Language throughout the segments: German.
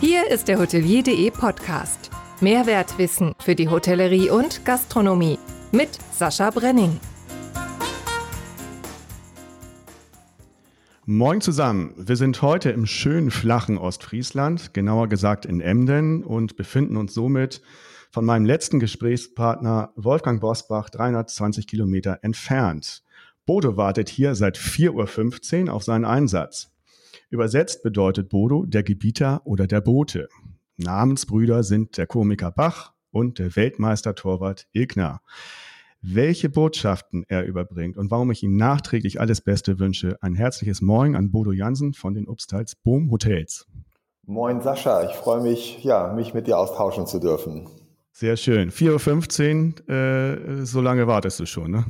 Hier ist der Hotelier.de Podcast. Mehrwertwissen für die Hotellerie und Gastronomie mit Sascha Brenning. Moin zusammen. Wir sind heute im schönen flachen Ostfriesland, genauer gesagt in Emden und befinden uns somit von meinem letzten Gesprächspartner Wolfgang Bosbach 320 Kilometer entfernt. Bodo wartet hier seit 4.15 Uhr auf seinen Einsatz. Übersetzt bedeutet Bodo der Gebieter oder der Bote. Namensbrüder sind der Komiker Bach und der Weltmeister-Torwart Ilgner. Welche Botschaften er überbringt und warum ich ihm nachträglich alles Beste wünsche, ein herzliches Moin an Bodo Jansen von den Obstals Boom Hotels. Moin Sascha, ich freue mich, ja, mich mit dir austauschen zu dürfen. Sehr schön. 4.15 Uhr, äh, so lange wartest du schon, ne?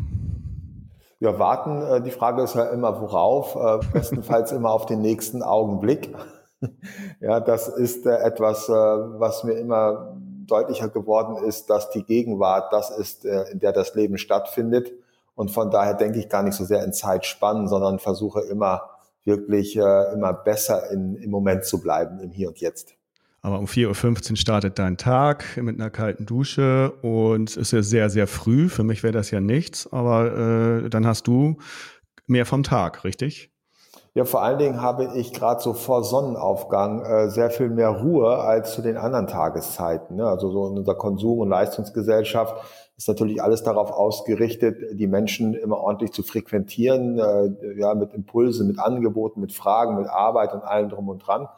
Ja, warten, äh, die Frage ist ja immer worauf, äh, bestenfalls immer auf den nächsten Augenblick. ja, das ist äh, etwas, was mir immer deutlicher geworden ist, dass die Gegenwart das ist, in der das Leben stattfindet. Und von daher denke ich gar nicht so sehr in Zeitspannen, sondern versuche immer wirklich immer besser in, im Moment zu bleiben, im Hier und Jetzt. Aber um 4.15 Uhr startet dein Tag mit einer kalten Dusche und es ist ja sehr, sehr früh. Für mich wäre das ja nichts, aber äh, dann hast du mehr vom Tag, richtig? Ja, vor allen Dingen habe ich gerade so vor Sonnenaufgang äh, sehr viel mehr Ruhe als zu den anderen Tageszeiten. Ne? Also so in unserer Konsum- und Leistungsgesellschaft ist natürlich alles darauf ausgerichtet, die Menschen immer ordentlich zu frequentieren, äh, ja, mit Impulsen, mit Angeboten, mit Fragen, mit Arbeit und allem drum und dran.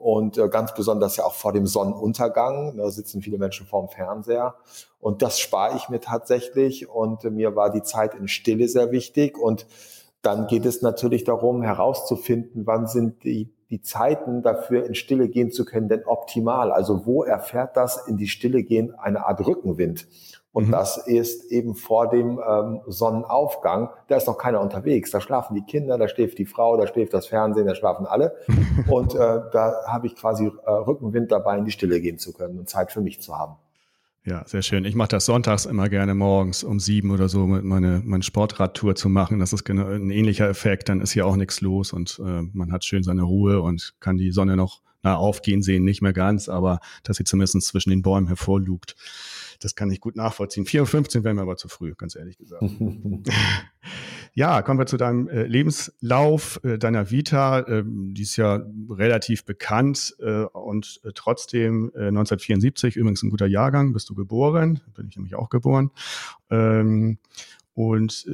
Und äh, ganz besonders ja auch vor dem Sonnenuntergang. Da sitzen viele Menschen vorm Fernseher. Und das spare ich mir tatsächlich. Und äh, mir war die Zeit in Stille sehr wichtig. Und dann geht es natürlich darum, herauszufinden, wann sind die, die Zeiten dafür, in Stille gehen zu können, denn optimal. Also wo erfährt das in die Stille gehen eine Art Rückenwind? Und mhm. das ist eben vor dem ähm, Sonnenaufgang. Da ist noch keiner unterwegs. Da schlafen die Kinder, da schläft die Frau, da schläft das Fernsehen, da schlafen alle. und äh, da habe ich quasi äh, Rückenwind dabei, in die Stille gehen zu können und Zeit für mich zu haben. Ja, sehr schön. Ich mache das sonntags immer gerne morgens um sieben oder so mit meine, meine Sportradtour zu machen. Das ist genau ein ähnlicher Effekt. Dann ist hier auch nichts los und äh, man hat schön seine Ruhe und kann die Sonne noch na, aufgehen sehen, nicht mehr ganz, aber dass sie zumindest zwischen den Bäumen hervorlugt. Das kann ich gut nachvollziehen. 4.15 Uhr wäre mir aber zu früh, ganz ehrlich gesagt. ja, kommen wir zu deinem äh, Lebenslauf, äh, deiner Vita. Äh, die ist ja relativ bekannt äh, und äh, trotzdem 1974, äh, übrigens ein guter Jahrgang, bist du geboren. Bin ich nämlich auch geboren. Ähm, und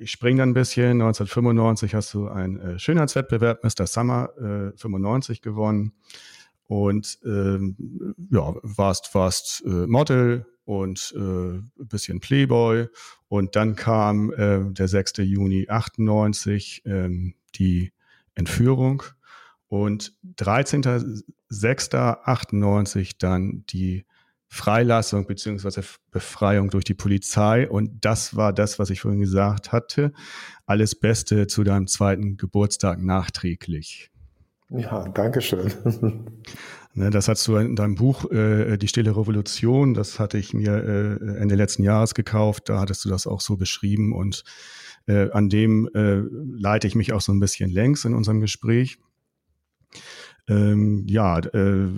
ich springe dann ein bisschen. 1995 hast du einen Schönheitswettbewerb Mr. Summer 95 gewonnen und ähm, ja, warst, warst äh, Model und äh, bisschen Playboy und dann kam äh, der 6. Juni 98 ähm, die Entführung und 13.06.98 dann die Freilassung beziehungsweise Befreiung durch die Polizei. Und das war das, was ich vorhin gesagt hatte. Alles Beste zu deinem zweiten Geburtstag nachträglich. Ja, danke schön. Ne, das hast du in deinem Buch äh, Die Stille Revolution, das hatte ich mir äh, Ende letzten Jahres gekauft, da hattest du das auch so beschrieben und äh, an dem äh, leite ich mich auch so ein bisschen längs in unserem Gespräch. Ähm, ja, äh,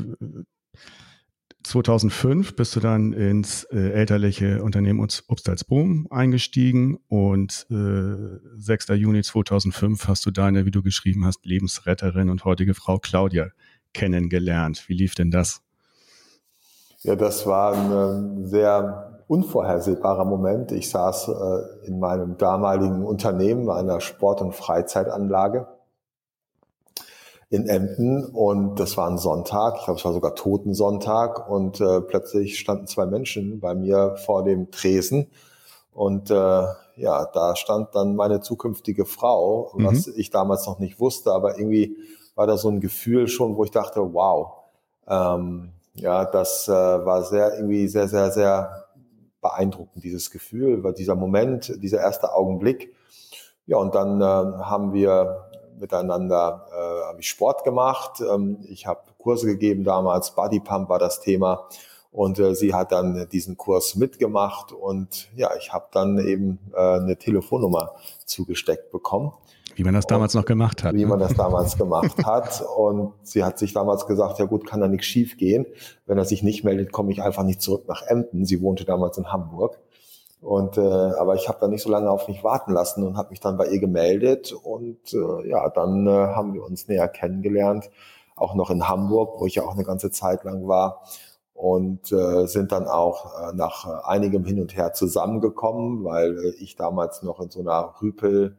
2005 bist du dann ins äh, elterliche Unternehmen Obstalsboom eingestiegen und äh, 6. Juni 2005 hast du deine, wie du geschrieben hast, Lebensretterin und heutige Frau Claudia kennengelernt. Wie lief denn das? Ja, das war ein sehr unvorhersehbarer Moment. Ich saß äh, in meinem damaligen Unternehmen, einer Sport- und Freizeitanlage in Emden. Und das war ein Sonntag, ich glaube es war sogar Totensonntag. Und äh, plötzlich standen zwei Menschen bei mir vor dem Tresen. Und äh, ja, da stand dann meine zukünftige Frau, mhm. was ich damals noch nicht wusste, aber irgendwie war da so ein Gefühl schon, wo ich dachte, wow, ähm, ja, das äh, war sehr irgendwie sehr sehr sehr beeindruckend dieses Gefühl, weil dieser Moment, dieser erste Augenblick. Ja, und dann äh, haben wir miteinander äh, habe ich Sport gemacht. Ähm, ich habe Kurse gegeben damals, Body Pump war das Thema. Und äh, sie hat dann diesen Kurs mitgemacht und ja, ich habe dann eben äh, eine Telefonnummer zugesteckt bekommen. Wie man das damals und, noch gemacht hat. Wie ne? man das damals gemacht hat. Und sie hat sich damals gesagt, ja gut, kann da nichts schief gehen. Wenn er sich nicht meldet, komme ich einfach nicht zurück nach Emden. Sie wohnte damals in Hamburg. Und äh, aber ich habe da nicht so lange auf mich warten lassen und habe mich dann bei ihr gemeldet. Und äh, ja, dann äh, haben wir uns näher kennengelernt, auch noch in Hamburg, wo ich ja auch eine ganze Zeit lang war. Und äh, sind dann auch äh, nach äh, einigem Hin und Her zusammengekommen, weil äh, ich damals noch in so einer Rüpel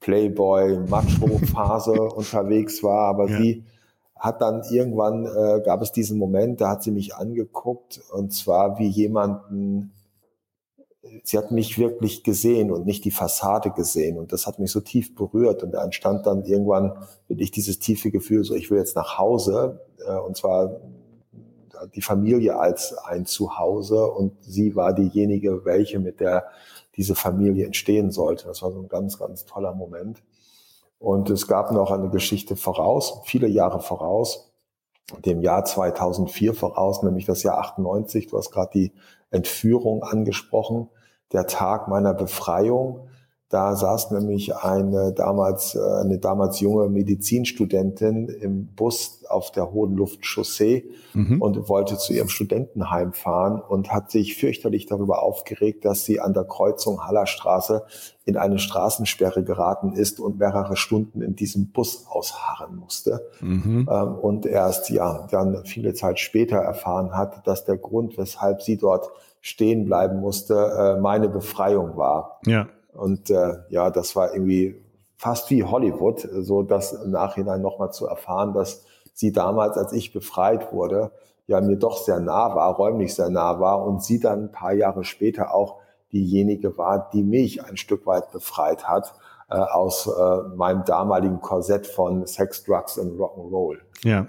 Playboy Macho Phase unterwegs war, aber ja. sie hat dann irgendwann äh, gab es diesen Moment, da hat sie mich angeguckt und zwar wie jemanden sie hat mich wirklich gesehen und nicht die Fassade gesehen. Und das hat mich so tief berührt. Und da entstand dann irgendwann wirklich dieses tiefe Gefühl, so ich will jetzt nach Hause. Äh, und zwar die Familie als ein Zuhause. Und sie war diejenige, welche mit der diese Familie entstehen sollte. Das war so ein ganz, ganz toller Moment. Und es gab noch eine Geschichte voraus, viele Jahre voraus, dem Jahr 2004 voraus, nämlich das Jahr 98. Du hast gerade die Entführung angesprochen der Tag meiner Befreiung. Da saß nämlich eine damals, äh, eine damals junge Medizinstudentin im Bus auf der Hohen Luftchaussee mhm. und wollte zu ihrem Studentenheim fahren und hat sich fürchterlich darüber aufgeregt, dass sie an der Kreuzung Hallerstraße in eine Straßensperre geraten ist und mehrere Stunden in diesem Bus ausharren musste. Mhm. Ähm, und erst, ja, dann viele Zeit später erfahren hat, dass der Grund, weshalb sie dort stehen bleiben musste, äh, meine Befreiung war. Ja. Und äh, ja, das war irgendwie fast wie Hollywood, so das im Nachhinein nochmal zu erfahren, dass sie damals, als ich befreit wurde, ja mir doch sehr nah war, räumlich sehr nah war und sie dann ein paar Jahre später auch diejenige war, die mich ein Stück weit befreit hat äh, aus äh, meinem damaligen Korsett von Sex, Drugs und Rock'n'Roll. Ja,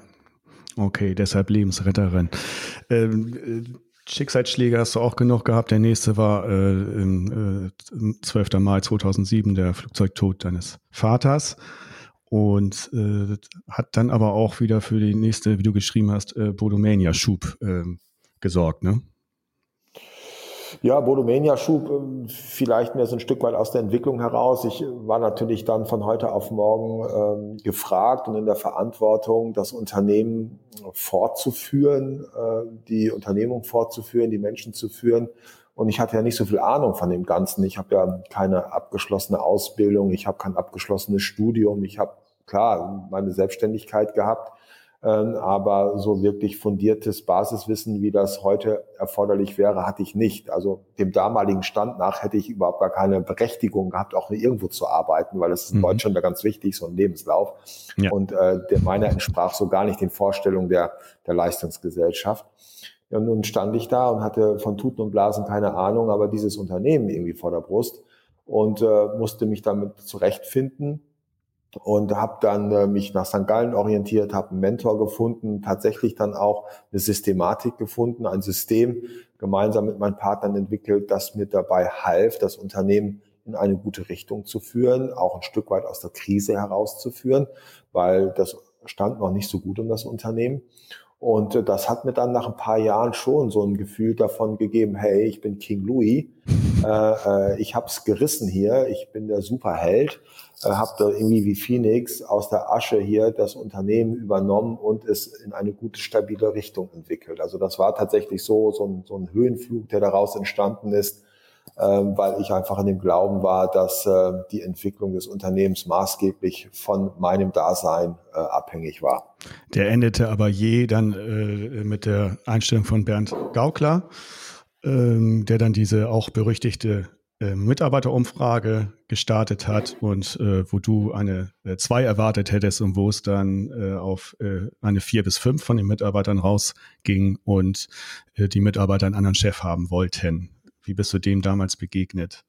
okay, deshalb Lebensretterin. Ähm, äh, Schicksalsschläge hast du auch genug gehabt. Der nächste war äh, im, äh, 12. Mai 2007, der Flugzeugtod deines Vaters. Und äh, hat dann aber auch wieder für die nächste, wie du geschrieben hast, äh, Bodomania-Schub äh, gesorgt, ne? Ja, Bodomania schub ähm, vielleicht mehr so ein Stück weit aus der Entwicklung heraus. Ich war natürlich dann von heute auf morgen ähm, gefragt und in der Verantwortung, das Unternehmen fortzuführen, äh, die Unternehmung fortzuführen, die Menschen zu führen. Und ich hatte ja nicht so viel Ahnung von dem Ganzen. Ich habe ja keine abgeschlossene Ausbildung, ich habe kein abgeschlossenes Studium, ich habe klar meine Selbstständigkeit gehabt aber so wirklich fundiertes Basiswissen, wie das heute erforderlich wäre, hatte ich nicht. Also dem damaligen Stand nach hätte ich überhaupt gar keine Berechtigung gehabt, auch irgendwo zu arbeiten, weil das ist in mhm. Deutschland ja ganz wichtig, so ein Lebenslauf. Ja. Und äh, der meiner entsprach so gar nicht den Vorstellungen der, der Leistungsgesellschaft. Und nun stand ich da und hatte von Tuten und Blasen keine Ahnung, aber dieses Unternehmen irgendwie vor der Brust und äh, musste mich damit zurechtfinden und habe dann äh, mich nach St. Gallen orientiert, habe einen Mentor gefunden, tatsächlich dann auch eine Systematik gefunden, ein System gemeinsam mit meinen Partnern entwickelt, das mir dabei half, das Unternehmen in eine gute Richtung zu führen, auch ein Stück weit aus der Krise herauszuführen, weil das stand noch nicht so gut um das Unternehmen. Und äh, das hat mir dann nach ein paar Jahren schon so ein Gefühl davon gegeben, hey, ich bin King Louis, äh, äh, ich hab's gerissen hier, ich bin der Superheld, äh, habe da irgendwie wie Phoenix aus der Asche hier das Unternehmen übernommen und es in eine gute, stabile Richtung entwickelt. Also das war tatsächlich so, so ein, so ein Höhenflug, der daraus entstanden ist, weil ich einfach in dem Glauben war, dass äh, die Entwicklung des Unternehmens maßgeblich von meinem Dasein äh, abhängig war. Der endete aber je dann äh, mit der Einstellung von Bernd Gaukler, ähm, der dann diese auch berüchtigte äh, Mitarbeiterumfrage gestartet hat und äh, wo du eine äh, zwei erwartet hättest und wo es dann äh, auf eine vier bis fünf von den Mitarbeitern rausging und die Mitarbeiter einen anderen Chef haben wollten. Wie bist du dem damals begegnet?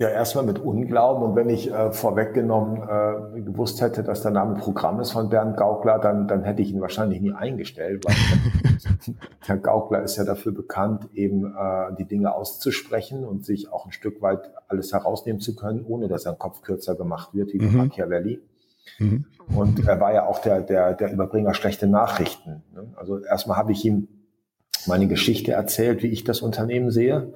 Ja, erstmal mit Unglauben. Und wenn ich äh, vorweggenommen äh, gewusst hätte, dass der Name Programm ist von Bernd Gaukler, dann, dann hätte ich ihn wahrscheinlich nie eingestellt, weil Herr Gaukler ist ja dafür bekannt, eben äh, die Dinge auszusprechen und sich auch ein Stück weit alles herausnehmen zu können, ohne dass sein Kopf kürzer gemacht wird, wie mhm. Machiavelli. Mhm. Und er war ja auch der, der, der Überbringer schlechte Nachrichten. Ne? Also erstmal habe ich ihm meine Geschichte erzählt, wie ich das Unternehmen sehe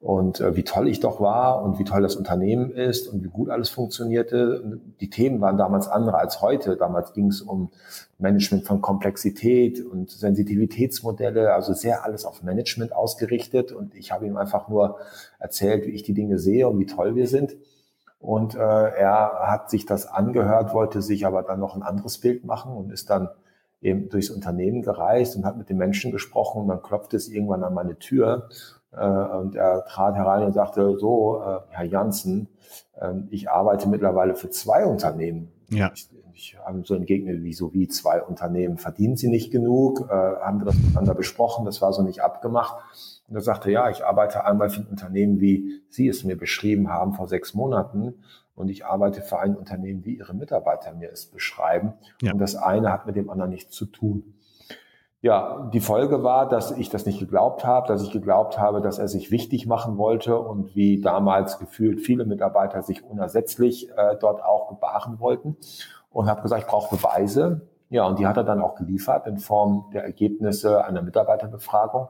und äh, wie toll ich doch war und wie toll das Unternehmen ist und wie gut alles funktionierte. Die Themen waren damals andere als heute. Damals ging es um Management von Komplexität und Sensitivitätsmodelle, also sehr alles auf Management ausgerichtet. Und ich habe ihm einfach nur erzählt, wie ich die Dinge sehe und wie toll wir sind. Und äh, er hat sich das angehört, wollte sich aber dann noch ein anderes Bild machen und ist dann eben durchs Unternehmen gereist und hat mit den Menschen gesprochen und dann klopfte es irgendwann an meine Tür und er trat herein und sagte, so, äh, Herr Janssen, äh, ich arbeite mittlerweile für zwei Unternehmen. Ja. Ich, ich habe so entgegnet, wieso wie zwei Unternehmen? Verdienen Sie nicht genug? Äh, haben wir das miteinander besprochen? Das war so nicht abgemacht. Und er sagte, ja, ich arbeite einmal für ein Unternehmen, wie Sie es mir beschrieben haben vor sechs Monaten. Und ich arbeite für ein Unternehmen, wie Ihre Mitarbeiter mir es beschreiben. Ja. Und das eine hat mit dem anderen nichts zu tun. Ja, die Folge war, dass ich das nicht geglaubt habe, dass ich geglaubt habe, dass er sich wichtig machen wollte und wie damals gefühlt viele Mitarbeiter sich unersetzlich äh, dort auch gebaren wollten und habe gesagt, ich brauche Beweise. Ja, und die hat er dann auch geliefert in Form der Ergebnisse einer Mitarbeiterbefragung.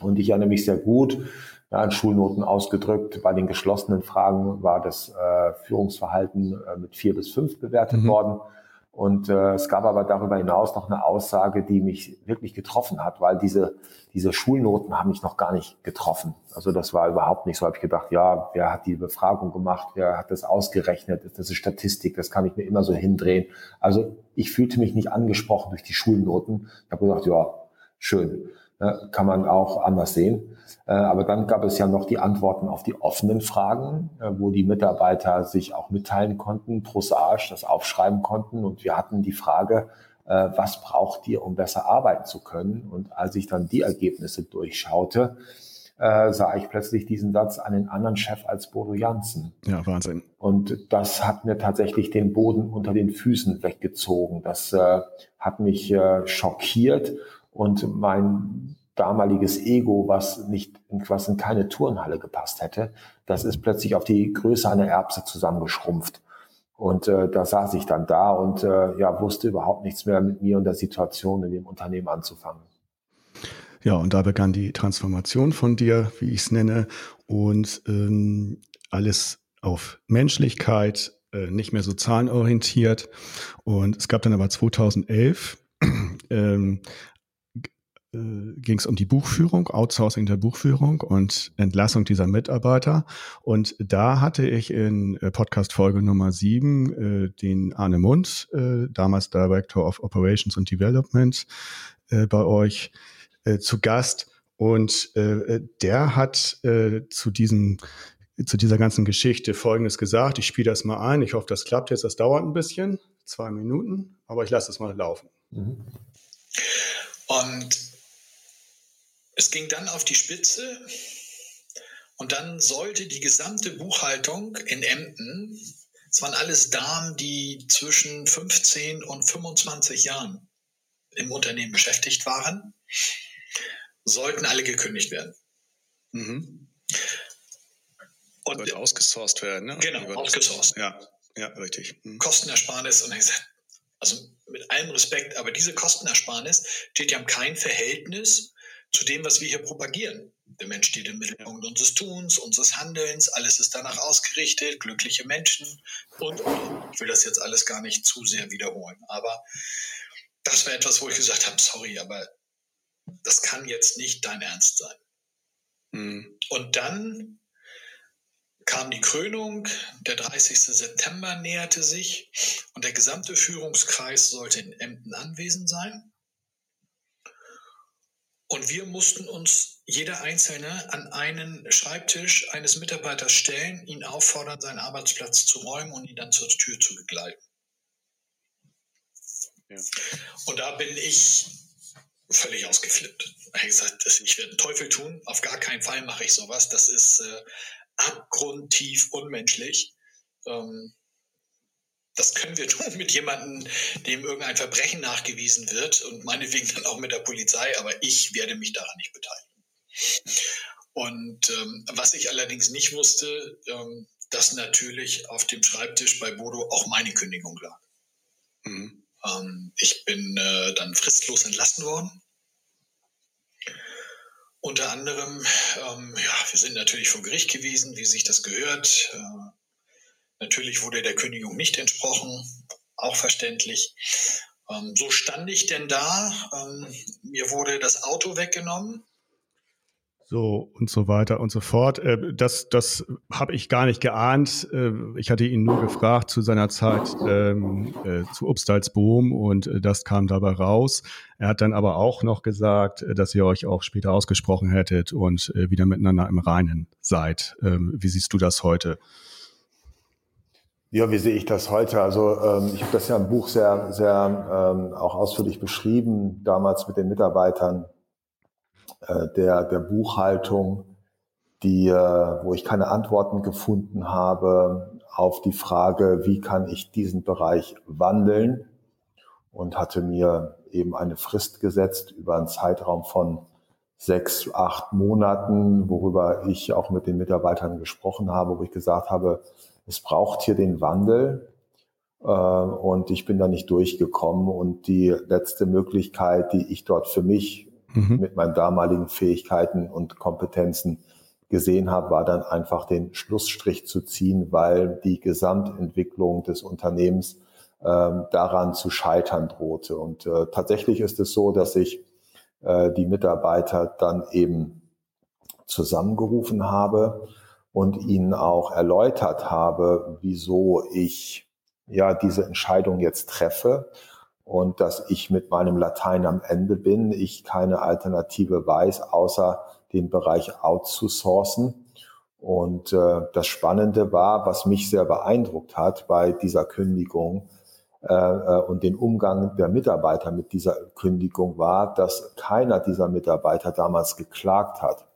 Und ich erinnere mich sehr gut, ja, in Schulnoten ausgedrückt, bei den geschlossenen Fragen war das äh, Führungsverhalten äh, mit vier bis fünf bewertet mhm. worden. Und äh, es gab aber darüber hinaus noch eine Aussage, die mich wirklich getroffen hat, weil diese, diese Schulnoten haben mich noch gar nicht getroffen. Also das war überhaupt nicht so. Habe ich gedacht, ja, wer hat die Befragung gemacht, wer hat das ausgerechnet? Das ist Statistik, das kann ich mir immer so hindrehen. Also ich fühlte mich nicht angesprochen durch die Schulnoten. Ich habe gesagt, ja, schön. Ne, kann man auch anders sehen. Äh, aber dann gab es ja noch die Antworten auf die offenen Fragen, äh, wo die Mitarbeiter sich auch mitteilen konnten, prosaisch das aufschreiben konnten. Und wir hatten die Frage, äh, was braucht ihr, um besser arbeiten zu können? Und als ich dann die Ergebnisse durchschaute, sah ich plötzlich diesen Satz an den anderen Chef als Bodo Jansen. Ja, Wahnsinn. Und das hat mir tatsächlich den Boden unter den Füßen weggezogen. Das hat mich schockiert und mein damaliges Ego, was nicht, was in keine Turnhalle gepasst hätte, das ist plötzlich auf die Größe einer Erbse zusammengeschrumpft. Und äh, da saß ich dann da und äh, ja, wusste überhaupt nichts mehr mit mir und der Situation in dem Unternehmen anzufangen. Ja, und da begann die Transformation von dir, wie ich es nenne, und ähm, alles auf Menschlichkeit, äh, nicht mehr so zahlenorientiert. Und es gab dann aber 2011 ähm, äh, ging es um die Buchführung, Outsourcing der Buchführung und Entlassung dieser Mitarbeiter. Und da hatte ich in äh, Podcast Folge Nummer sieben äh, den Arne Mund, äh, damals Director of Operations and Development, äh, bei euch äh, zu Gast. Und äh, der hat äh, zu diesem zu dieser ganzen Geschichte Folgendes gesagt. Ich spiele das mal ein. Ich hoffe, das klappt jetzt. Das dauert ein bisschen, zwei Minuten, aber ich lasse es mal laufen. Mhm. Und es ging dann auf die Spitze und dann sollte die gesamte Buchhaltung in Emden, es waren alles Damen, die zwischen 15 und 25 Jahren im Unternehmen beschäftigt waren, sollten alle gekündigt werden. Mhm. Und wird ausgesourced werden, ne? Genau, ausgesourced. Ja, ja, richtig. Mhm. Kostenersparnis und ich also mit allem Respekt, aber diese Kostenersparnis steht ja im kein Verhältnis zu dem, was wir hier propagieren. Der Mensch steht im Mittelpunkt unseres Tuns, unseres Handelns, alles ist danach ausgerichtet, glückliche Menschen und, und. Ich will das jetzt alles gar nicht zu sehr wiederholen, aber das war etwas, wo ich gesagt habe, sorry, aber das kann jetzt nicht dein Ernst sein. Mhm. Und dann kam die Krönung, der 30. September näherte sich und der gesamte Führungskreis sollte in Emden anwesend sein. Und wir mussten uns jeder Einzelne an einen Schreibtisch eines Mitarbeiters stellen, ihn auffordern, seinen Arbeitsplatz zu räumen und ihn dann zur Tür zu begleiten. Ja. Und da bin ich völlig ausgeflippt. Ich habe gesagt, ich werde einen Teufel tun, auf gar keinen Fall mache ich sowas. Das ist äh, abgrundtief unmenschlich. Ähm, das können wir tun mit jemandem, dem irgendein Verbrechen nachgewiesen wird und meinetwegen dann auch mit der Polizei, aber ich werde mich daran nicht beteiligen. Und ähm, was ich allerdings nicht wusste, ähm, dass natürlich auf dem Schreibtisch bei Bodo auch meine Kündigung lag. Mhm. Ähm, ich bin äh, dann fristlos entlassen worden. Unter anderem, ähm, ja, wir sind natürlich vor Gericht gewesen, wie sich das gehört. Äh, natürlich wurde der Kündigung nicht entsprochen, auch verständlich. Ähm, so stand ich denn da. Ähm, mir wurde das Auto weggenommen. So und so weiter und so fort. Äh, das, das habe ich gar nicht geahnt. Äh, ich hatte ihn nur gefragt zu seiner Zeit ähm, äh, zu Obstalsboom und äh, das kam dabei raus. Er hat dann aber auch noch gesagt, dass ihr euch auch später ausgesprochen hättet und wieder miteinander im Reinen seid. Ähm, wie siehst du das heute? Ja, wie sehe ich das heute? Also ähm, ich habe das ja im Buch sehr, sehr ähm, auch ausführlich beschrieben, damals mit den Mitarbeitern äh, der, der Buchhaltung, die, äh, wo ich keine Antworten gefunden habe auf die Frage, wie kann ich diesen Bereich wandeln und hatte mir eben eine Frist gesetzt über einen Zeitraum von sechs, acht Monaten, worüber ich auch mit den Mitarbeitern gesprochen habe, wo ich gesagt habe, es braucht hier den Wandel. Äh, und ich bin da nicht durchgekommen. Und die letzte Möglichkeit, die ich dort für mich mhm. mit meinen damaligen Fähigkeiten und Kompetenzen gesehen habe, war dann einfach den Schlussstrich zu ziehen, weil die Gesamtentwicklung des Unternehmens ähm, daran zu scheitern drohte. Und äh, tatsächlich ist es so, dass ich äh, die Mitarbeiter dann eben zusammengerufen habe und ihnen auch erläutert habe, wieso ich ja diese Entscheidung jetzt treffe und dass ich mit meinem Latein am Ende bin, ich keine Alternative weiß, außer den Bereich outzusourcen. Und äh, das Spannende war, was mich sehr beeindruckt hat bei dieser Kündigung äh, äh und den Umgang der Mitarbeiter mit dieser Kündigung war, dass keiner dieser Mitarbeiter damals geklagt hat.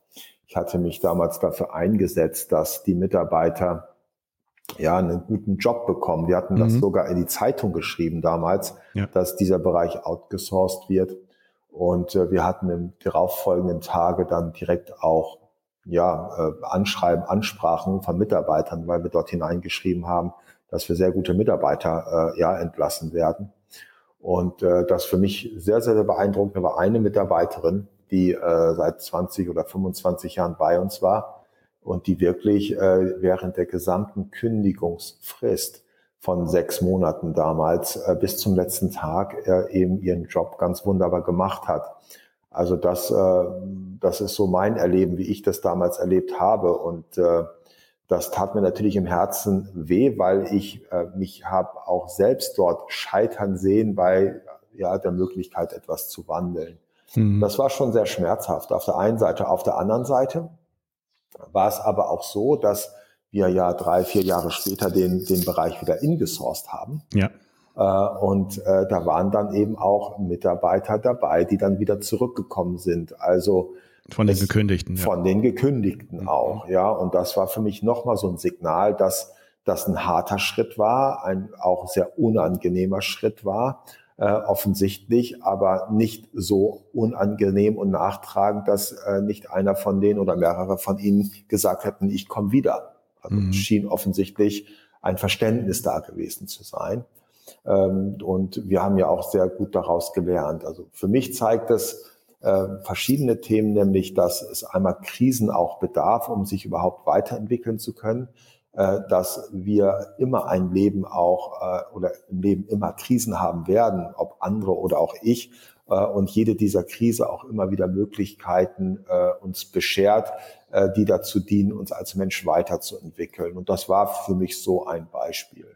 Ich hatte mich damals dafür eingesetzt, dass die Mitarbeiter ja einen guten Job bekommen. Die hatten mhm. das sogar in die Zeitung geschrieben damals, ja. dass dieser Bereich outgesourced wird. Und äh, wir hatten im darauffolgenden Tage dann direkt auch ja, äh, Anschreiben, Ansprachen von Mitarbeitern, weil wir dort hineingeschrieben haben, dass wir sehr gute Mitarbeiter äh, ja entlassen werden. Und äh, das für mich sehr, sehr, sehr beeindruckend war eine Mitarbeiterin, die äh, seit 20 oder 25 Jahren bei uns war und die wirklich äh, während der gesamten Kündigungsfrist von sechs Monaten damals äh, bis zum letzten Tag äh, eben ihren Job ganz wunderbar gemacht hat. Also das, äh, das ist so mein Erleben, wie ich das damals erlebt habe. Und äh, das tat mir natürlich im Herzen weh, weil ich äh, mich habe auch selbst dort scheitern sehen bei ja, der Möglichkeit, etwas zu wandeln. Mhm. Das war schon sehr schmerzhaft auf der einen Seite. Auf der anderen Seite war es aber auch so, dass wir ja drei, vier Jahre später den, den Bereich wieder ingesourced haben. Ja. Äh, und äh, da waren dann eben auch Mitarbeiter dabei, die dann wieder zurückgekommen sind. Also von den Gekündigten. Ja. Von den Gekündigten mhm. auch, ja. Und das war für mich nochmal so ein Signal, dass das ein harter Schritt war, ein auch sehr unangenehmer Schritt war, äh, offensichtlich, aber nicht so unangenehm und nachtragend, dass äh, nicht einer von denen oder mehrere von ihnen gesagt hätten, ich komme wieder. Also mhm. schien offensichtlich ein Verständnis da gewesen zu sein. Ähm, und wir haben ja auch sehr gut daraus gelernt. Also für mich zeigt es äh, verschiedene Themen, nämlich, dass es einmal Krisen auch bedarf, um sich überhaupt weiterentwickeln zu können. Äh, dass wir immer ein Leben auch äh, oder im Leben immer Krisen haben werden, ob andere oder auch ich. Äh, und jede dieser Krise auch immer wieder Möglichkeiten uns beschert, die dazu dienen, uns als Mensch weiterzuentwickeln. Und das war für mich so ein Beispiel.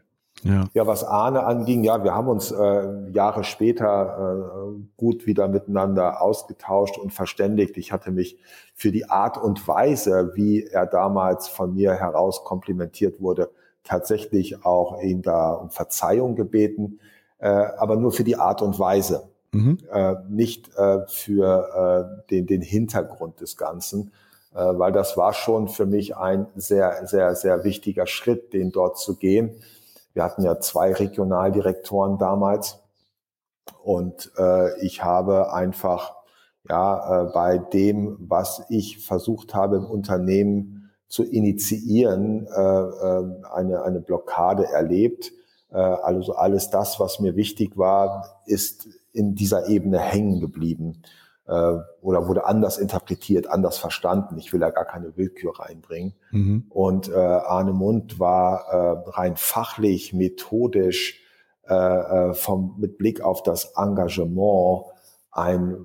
Ja. ja, was Ahne anging, ja, wir haben uns äh, Jahre später äh, gut wieder miteinander ausgetauscht und verständigt. Ich hatte mich für die Art und Weise, wie er damals von mir heraus komplimentiert wurde, tatsächlich auch ihn da um Verzeihung gebeten, äh, aber nur für die Art und Weise, mhm. äh, nicht äh, für äh, den, den Hintergrund des Ganzen, äh, weil das war schon für mich ein sehr, sehr, sehr wichtiger Schritt, den dort zu gehen wir hatten ja zwei Regionaldirektoren damals und äh, ich habe einfach ja äh, bei dem, was ich versucht habe im Unternehmen zu initiieren, äh, äh, eine eine Blockade erlebt. Äh, also alles das, was mir wichtig war, ist in dieser Ebene hängen geblieben. Äh, oder wurde anders interpretiert, anders verstanden. Ich will da gar keine Willkür reinbringen. Mhm. Und äh, Arne Mund war äh, rein fachlich, methodisch, äh, äh vom, mit Blick auf das Engagement ein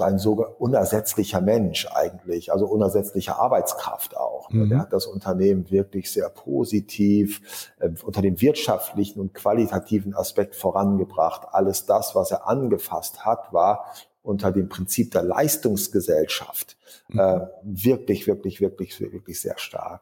ein so unersetzlicher Mensch eigentlich, also unersetzliche Arbeitskraft auch. Mhm. Der hat das Unternehmen wirklich sehr positiv äh, unter dem wirtschaftlichen und qualitativen Aspekt vorangebracht. Alles das, was er angefasst hat, war unter dem Prinzip der Leistungsgesellschaft mhm. äh, wirklich, wirklich, wirklich, wirklich sehr stark.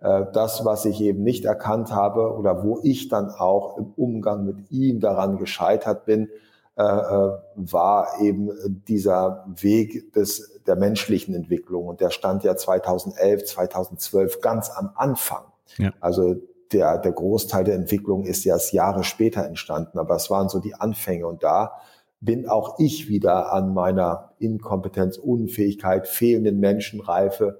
Äh, das, was ich eben nicht erkannt habe oder wo ich dann auch im Umgang mit ihm daran gescheitert bin, äh, äh, war eben dieser Weg des, der menschlichen Entwicklung. Und der stand ja 2011, 2012 ganz am Anfang. Ja. Also der, der Großteil der Entwicklung ist ja Jahre später entstanden, aber es waren so die Anfänge. Und da bin auch ich wieder an meiner Inkompetenz, Unfähigkeit, fehlenden Menschenreife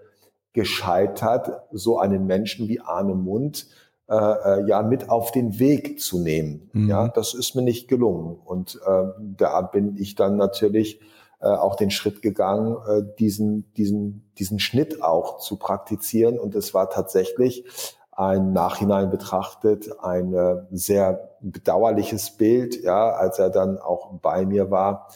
gescheitert, so einen Menschen wie Arne Mund äh, äh, ja mit auf den Weg zu nehmen. Mhm. Ja, das ist mir nicht gelungen. Und äh, da bin ich dann natürlich äh, auch den Schritt gegangen, äh, diesen, diesen, diesen Schnitt auch zu praktizieren. Und es war tatsächlich ein Nachhinein betrachtet ein äh, sehr bedauerliches Bild, ja, als er dann auch bei mir war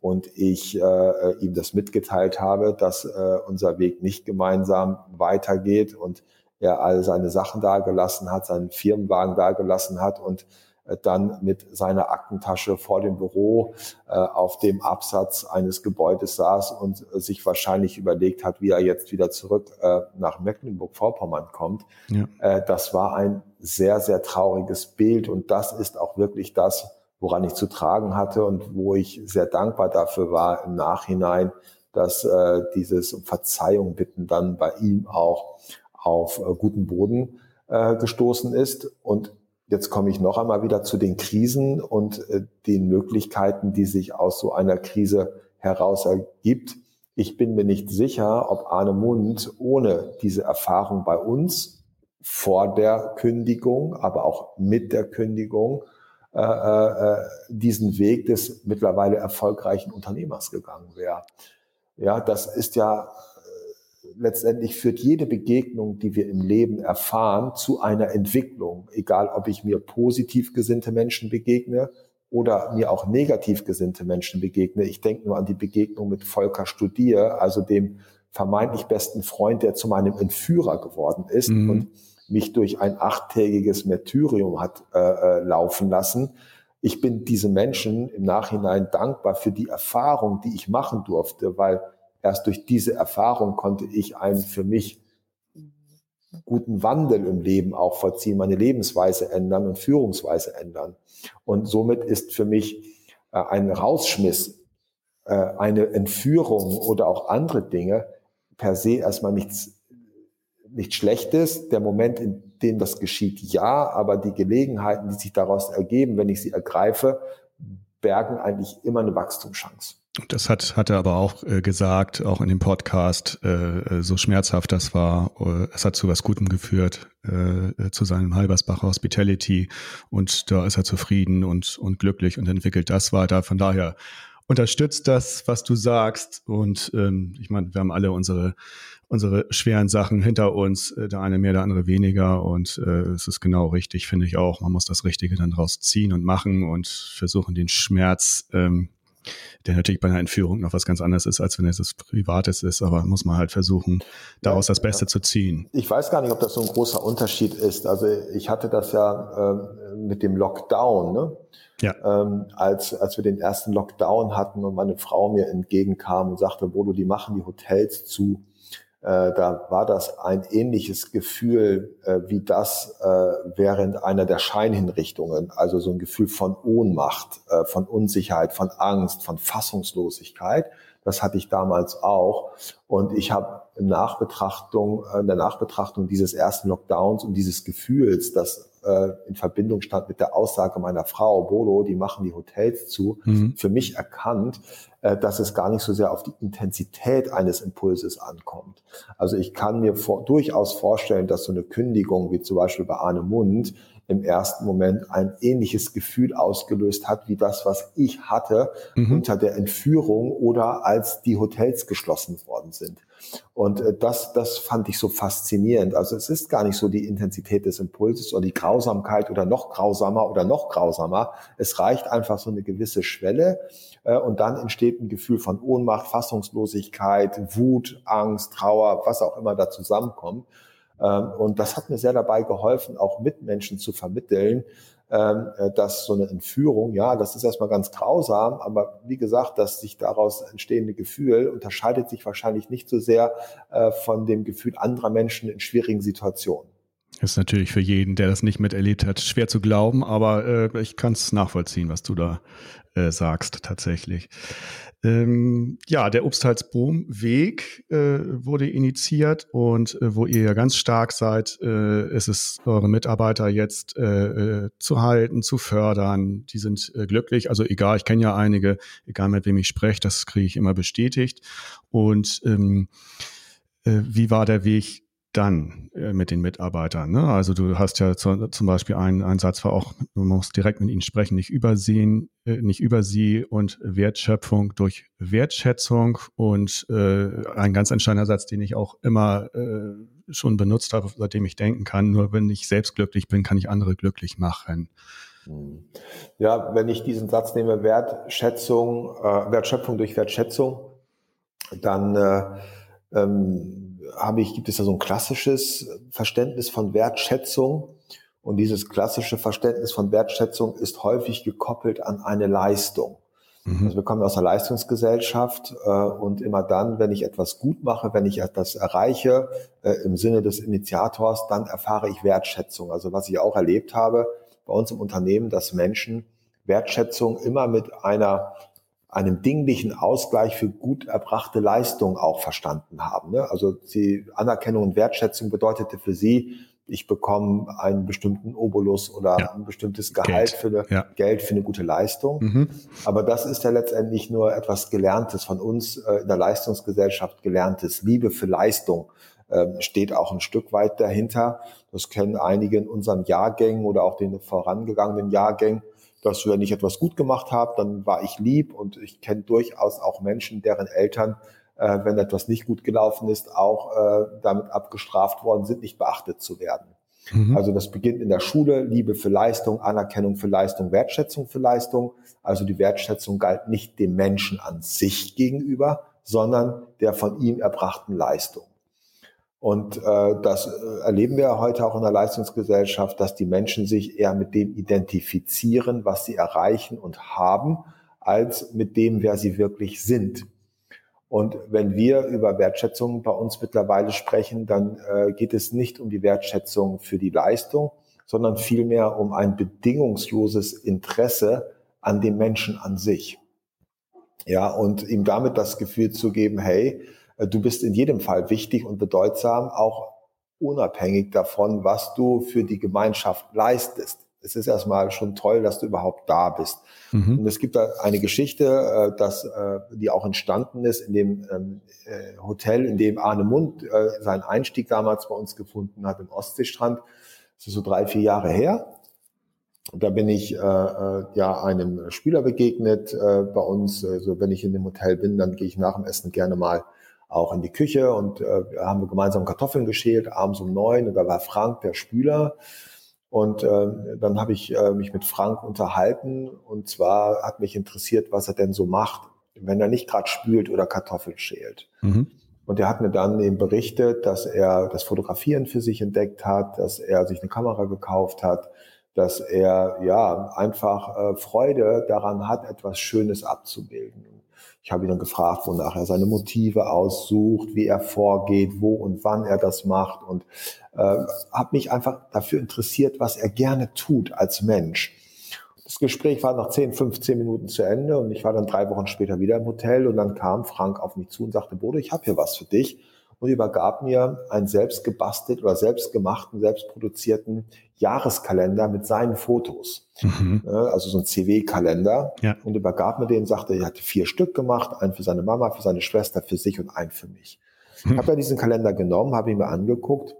und ich äh, ihm das mitgeteilt habe, dass äh, unser Weg nicht gemeinsam weitergeht und er all seine Sachen dagelassen hat, seinen Firmenwagen dagelassen hat und äh, dann mit seiner Aktentasche vor dem Büro äh, auf dem Absatz eines Gebäudes saß und äh, sich wahrscheinlich überlegt hat, wie er jetzt wieder zurück äh, nach Mecklenburg-Vorpommern kommt. Ja. Äh, das war ein sehr, sehr trauriges Bild und das ist auch wirklich das, woran ich zu tragen hatte und wo ich sehr dankbar dafür war im Nachhinein, dass äh, dieses Verzeihung bitten dann bei ihm auch auf äh, guten Boden äh, gestoßen ist. Und jetzt komme ich noch einmal wieder zu den Krisen und äh, den Möglichkeiten, die sich aus so einer Krise heraus ergibt. Ich bin mir nicht sicher, ob Arne Mund ohne diese Erfahrung bei uns vor der Kündigung, aber auch mit der Kündigung, äh, äh, diesen Weg des mittlerweile erfolgreichen Unternehmers gegangen wäre. Ja, das ist ja letztendlich führt jede Begegnung, die wir im Leben erfahren, zu einer Entwicklung. Egal, ob ich mir positiv gesinnte Menschen begegne oder mir auch negativ gesinnte Menschen begegne. Ich denke nur an die Begegnung mit Volker Studier, also dem vermeintlich besten Freund, der zu meinem Entführer geworden ist mhm. und mich durch ein achttägiges Märtyrium hat äh, äh laufen lassen. Ich bin diesen Menschen im Nachhinein dankbar für die Erfahrung, die ich machen durfte, weil erst durch diese Erfahrung konnte ich einen für mich guten Wandel im Leben auch vollziehen, meine Lebensweise ändern und Führungsweise ändern. Und somit ist für mich äh, ein Rausschmiss, äh, eine Entführung oder auch andere Dinge per se erstmal nichts, nichts Schlechtes. Der Moment, in dem das geschieht, ja, aber die Gelegenheiten, die sich daraus ergeben, wenn ich sie ergreife, bergen eigentlich immer eine Wachstumschance. Das hat, hat er aber auch äh, gesagt, auch in dem Podcast, äh, äh, so schmerzhaft das war. Äh, es hat zu was Gutem geführt, äh, äh, zu seinem Halbersbacher Hospitality und da ist er zufrieden und, und glücklich und entwickelt das weiter. Von daher unterstützt das, was du sagst. Und ähm, ich meine, wir haben alle unsere, unsere schweren Sachen hinter uns, der eine mehr, der andere weniger. Und äh, es ist genau richtig, finde ich auch. Man muss das Richtige dann draus ziehen und machen und versuchen, den Schmerz ähm, der natürlich bei einer Entführung noch was ganz anderes ist, als wenn es das Privates ist, aber muss man halt versuchen, daraus das Beste zu ziehen. Ich weiß gar nicht, ob das so ein großer Unterschied ist. Also ich hatte das ja äh, mit dem Lockdown, ne? Ja. Ähm, als, als wir den ersten Lockdown hatten und meine Frau mir entgegenkam und sagte, Bodo, die machen die Hotels zu. Äh, da war das ein ähnliches Gefühl äh, wie das äh, während einer der Scheinhinrichtungen, also so ein Gefühl von Ohnmacht, äh, von Unsicherheit, von Angst, von Fassungslosigkeit. Das hatte ich damals auch. Und ich habe in Nachbetrachtung, äh, in der Nachbetrachtung dieses ersten Lockdowns und dieses Gefühls, das äh, in Verbindung stand mit der Aussage meiner Frau, Bolo, die machen die Hotels zu, mhm. für mich erkannt, äh, dass es gar nicht so sehr auf die Intensität eines Impulses ankommt. Also ich kann mir vor, durchaus vorstellen, dass so eine Kündigung, wie zum Beispiel bei Arne Mund, im ersten Moment ein ähnliches Gefühl ausgelöst hat wie das, was ich hatte mhm. unter der Entführung oder als die Hotels geschlossen worden sind. Und äh, das, das fand ich so faszinierend. Also es ist gar nicht so die Intensität des Impulses oder die Grausamkeit oder noch grausamer oder noch grausamer. Es reicht einfach so eine gewisse Schwelle äh, und dann entsteht ein Gefühl von Ohnmacht, Fassungslosigkeit, Wut, Angst, Trauer, was auch immer da zusammenkommt. Ähm, und das hat mir sehr dabei geholfen, auch Mitmenschen zu vermitteln, dass so eine Entführung, ja, das ist erstmal ganz grausam, aber wie gesagt, das sich daraus entstehende Gefühl unterscheidet sich wahrscheinlich nicht so sehr äh, von dem Gefühl anderer Menschen in schwierigen Situationen. Ist natürlich für jeden, der das nicht miterlebt hat, schwer zu glauben, aber äh, ich kann es nachvollziehen, was du da äh, sagst, tatsächlich. Ähm, ja, der Obstalsboom-Weg äh, wurde initiiert und äh, wo ihr ja ganz stark seid, äh, ist es eure Mitarbeiter jetzt äh, äh, zu halten, zu fördern. Die sind äh, glücklich. Also egal, ich kenne ja einige, egal mit wem ich spreche, das kriege ich immer bestätigt. Und ähm, wie war der Weg dann äh, mit den Mitarbeitern? Ne? Also du hast ja zu, zum Beispiel einen, einen Satz war auch, du musst direkt mit ihnen sprechen, nicht übersehen, äh, nicht über sie und Wertschöpfung durch Wertschätzung und äh, ein ganz entscheidender Satz, den ich auch immer äh, schon benutzt habe, seitdem ich denken kann, nur wenn ich selbst glücklich bin, kann ich andere glücklich machen. Hm. Ja, wenn ich diesen Satz nehme, Wertschätzung, Wertschöpfung durch Wertschätzung, dann äh, ähm, habe ich, gibt es ja so ein klassisches Verständnis von Wertschätzung. Und dieses klassische Verständnis von Wertschätzung ist häufig gekoppelt an eine Leistung. Mhm. Also wir kommen aus einer Leistungsgesellschaft äh, und immer dann, wenn ich etwas gut mache, wenn ich etwas erreiche, äh, im Sinne des Initiators, dann erfahre ich Wertschätzung. Also was ich auch erlebt habe bei uns im Unternehmen, dass Menschen Wertschätzung immer mit einer einem dinglichen Ausgleich für gut erbrachte Leistung auch verstanden haben. Ne? Also die Anerkennung und Wertschätzung bedeutete für sie, ich bekomme einen bestimmten Obolus oder ja. ein bestimmtes Gehalt Geld. für eine ja. Geld für eine gute Leistung. Mhm. Aber das ist ja letztendlich nur etwas Gelerntes von uns äh, in der Leistungsgesellschaft gelerntes. Liebe für Leistung äh, steht auch ein Stück weit dahinter. Das kennen einige in unseren Jahrgängen oder auch den vorangegangenen Jahrgängen dass wenn ich etwas gut gemacht habe, dann war ich lieb und ich kenne durchaus auch Menschen, deren Eltern, äh, wenn etwas nicht gut gelaufen ist, auch äh, damit abgestraft worden sind, nicht beachtet zu werden. Mhm. Also das beginnt in der Schule, Liebe für Leistung, Anerkennung für Leistung, Wertschätzung für Leistung. Also die Wertschätzung galt nicht dem Menschen an sich gegenüber, sondern der von ihm erbrachten Leistung. Und äh, das äh, erleben wir heute auch in der Leistungsgesellschaft, dass die Menschen sich eher mit dem identifizieren, was sie erreichen und haben, als mit dem, wer sie wirklich sind. Und wenn wir über Wertschätzung bei uns mittlerweile sprechen, dann äh, geht es nicht um die Wertschätzung für die Leistung, sondern vielmehr um ein bedingungsloses Interesse an dem Menschen an sich. Ja, und ihm damit das Gefühl zu geben, hey, du bist in jedem Fall wichtig und bedeutsam, auch unabhängig davon, was du für die Gemeinschaft leistest. Es ist erstmal schon toll, dass du überhaupt da bist. Mhm. Und es gibt da eine Geschichte, äh, dass, äh, die auch entstanden ist in dem ähm, Hotel, in dem Arne Mund seinen Einstieg damals bei uns gefunden hat, im Ostseestrand. Das ist so drei, vier Jahre her. Und da bin ich äh, ja einem Spieler begegnet äh, bei uns. Also wenn ich in dem Hotel bin, dann gehe ich nach dem Essen gerne mal auch in die Küche und äh, haben wir gemeinsam Kartoffeln geschält, abends um neun und da war Frank, der Spüler. Und äh, dann habe ich äh, mich mit Frank unterhalten und zwar hat mich interessiert, was er denn so macht, wenn er nicht gerade spült oder Kartoffeln schält. Mhm. Und er hat mir dann eben berichtet, dass er das Fotografieren für sich entdeckt hat, dass er sich eine Kamera gekauft hat, dass er ja einfach äh, Freude daran hat, etwas Schönes abzubilden. Ich habe ihn dann gefragt, wonach er seine Motive aussucht, wie er vorgeht, wo und wann er das macht und äh, habe mich einfach dafür interessiert, was er gerne tut als Mensch. Das Gespräch war nach 10, 15 Minuten zu Ende und ich war dann drei Wochen später wieder im Hotel und dann kam Frank auf mich zu und sagte, Bodo, ich habe hier was für dich und übergab mir einen selbst gebastelt oder selbst gemachten, selbst produzierten Jahreskalender mit seinen Fotos. Mhm. Also so ein CW-Kalender. Ja. Und übergab mir den, sagte, er hatte vier Stück gemacht, einen für seine Mama, für seine Schwester, für sich und einen für mich. Mhm. Ich habe dann diesen Kalender genommen, habe ihn mir angeguckt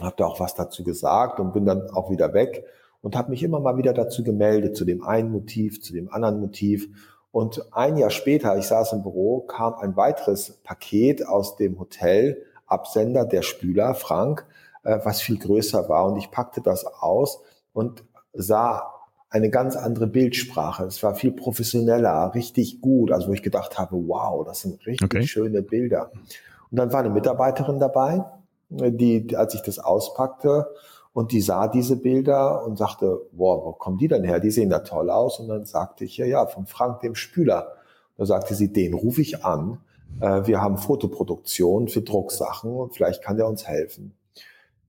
habe da auch was dazu gesagt und bin dann auch wieder weg und habe mich immer mal wieder dazu gemeldet, zu dem einen Motiv, zu dem anderen Motiv. Und ein Jahr später, ich saß im Büro, kam ein weiteres Paket aus dem Hotel, Absender der Spüler, Frank, äh, was viel größer war. Und ich packte das aus und sah eine ganz andere Bildsprache. Es war viel professioneller, richtig gut. Also wo ich gedacht habe, wow, das sind richtig okay. schöne Bilder. Und dann war eine Mitarbeiterin dabei, die, als ich das auspackte, und die sah diese Bilder und sagte, wow, wo kommen die denn her? Die sehen da toll aus. Und dann sagte ich, ja, ja, von Frank, dem Spüler. Da sagte sie, den rufe ich an. Äh, wir haben Fotoproduktion für Drucksachen und vielleicht kann der uns helfen.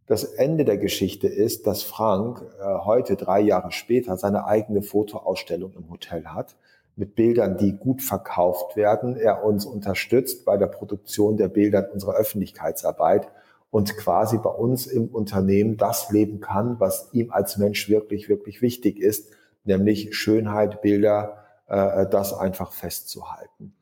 Das Ende der Geschichte ist, dass Frank äh, heute, drei Jahre später, seine eigene Fotoausstellung im Hotel hat mit Bildern, die gut verkauft werden. Er uns unterstützt bei der Produktion der Bilder in unserer Öffentlichkeitsarbeit und quasi bei uns im Unternehmen das leben kann, was ihm als Mensch wirklich, wirklich wichtig ist, nämlich Schönheit, Bilder, äh, das einfach festzuhalten.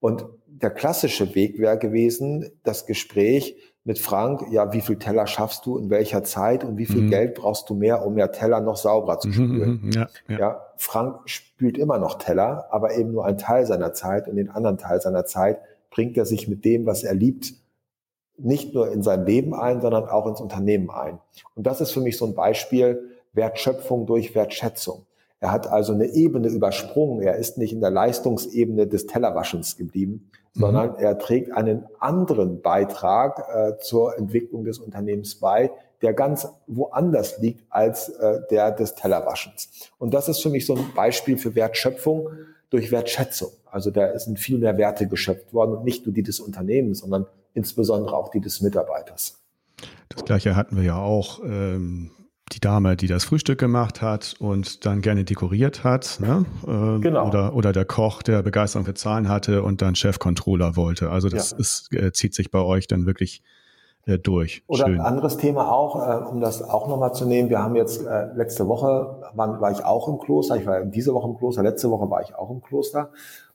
Und der klassische Weg wäre gewesen, das Gespräch mit Frank, ja, wie viel Teller schaffst du in welcher Zeit und wie viel mhm. Geld brauchst du mehr, um mehr Teller noch sauberer zu mhm, spülen? Mhm, ja, ja. ja, Frank spült immer noch Teller, aber eben nur einen Teil seiner Zeit und den anderen Teil seiner Zeit bringt er sich mit dem, was er liebt, nicht nur in sein Leben ein, sondern auch ins Unternehmen ein. Und das ist für mich so ein Beispiel Wertschöpfung durch Wertschätzung. Er hat also eine Ebene übersprungen. Er ist nicht in der Leistungsebene des Tellerwaschens geblieben, mhm. sondern er trägt einen anderen Beitrag äh, zur Entwicklung des Unternehmens bei, der ganz woanders liegt als äh, der des Tellerwaschens. Und das ist für mich so ein Beispiel für Wertschöpfung durch Wertschätzung. Also da sind viel mehr Werte geschöpft worden und nicht nur die des Unternehmens, sondern insbesondere auch die des Mitarbeiters. Das gleiche hatten wir ja auch. Ähm, die Dame, die das Frühstück gemacht hat und dann gerne dekoriert hat, ne? äh, genau. oder, oder der Koch, der Begeisterung für Zahlen hatte und dann Chefcontroller wollte. Also das ja. ist, äh, zieht sich bei euch dann wirklich äh, durch. Oder Schön. ein anderes Thema auch, äh, um das auch nochmal zu nehmen. Wir haben jetzt äh, letzte Woche war, war ich auch im Kloster. Ich war diese Woche im Kloster. Letzte Woche war ich auch im Kloster.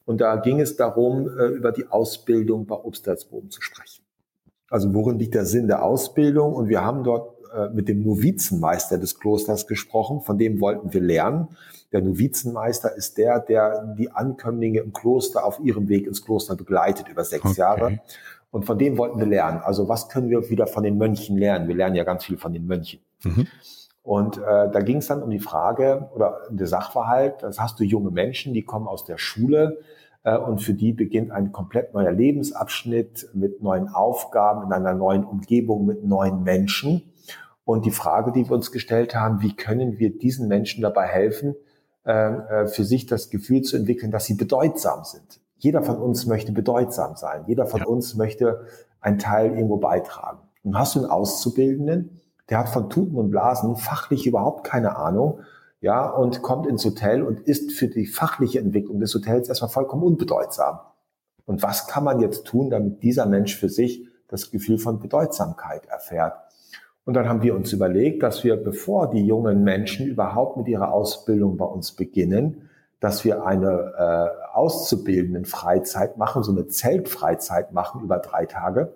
Und da ging es darum, äh, über die Ausbildung bei Obstalsboom zu sprechen. Also worin liegt der Sinn der Ausbildung? Und wir haben dort äh, mit dem Novizenmeister des Klosters gesprochen, von dem wollten wir lernen. Der Novizenmeister ist der, der die Ankömmlinge im Kloster auf ihrem Weg ins Kloster begleitet über sechs okay. Jahre. Und von dem wollten wir lernen. Also was können wir wieder von den Mönchen lernen? Wir lernen ja ganz viel von den Mönchen. Mhm. Und äh, da ging es dann um die Frage oder der Sachverhalt, das hast du junge Menschen, die kommen aus der Schule, äh, und für die beginnt ein komplett neuer Lebensabschnitt mit neuen Aufgaben in einer neuen Umgebung mit neuen Menschen. Und die Frage, die wir uns gestellt haben, wie können wir diesen Menschen dabei helfen, äh, äh, für sich das Gefühl zu entwickeln, dass sie bedeutsam sind. Jeder von uns möchte bedeutsam sein. Jeder von ja. uns möchte einen Teil irgendwo beitragen. Und hast du einen Auszubildenden, der hat von Tuten und Blasen fachlich überhaupt keine Ahnung, ja, und kommt ins Hotel und ist für die fachliche Entwicklung des Hotels erstmal vollkommen unbedeutsam. Und was kann man jetzt tun, damit dieser Mensch für sich das Gefühl von Bedeutsamkeit erfährt? Und dann haben wir uns überlegt, dass wir, bevor die jungen Menschen überhaupt mit ihrer Ausbildung bei uns beginnen, dass wir eine äh, auszubildenden Freizeit machen, so eine Zeltfreizeit machen über drei Tage.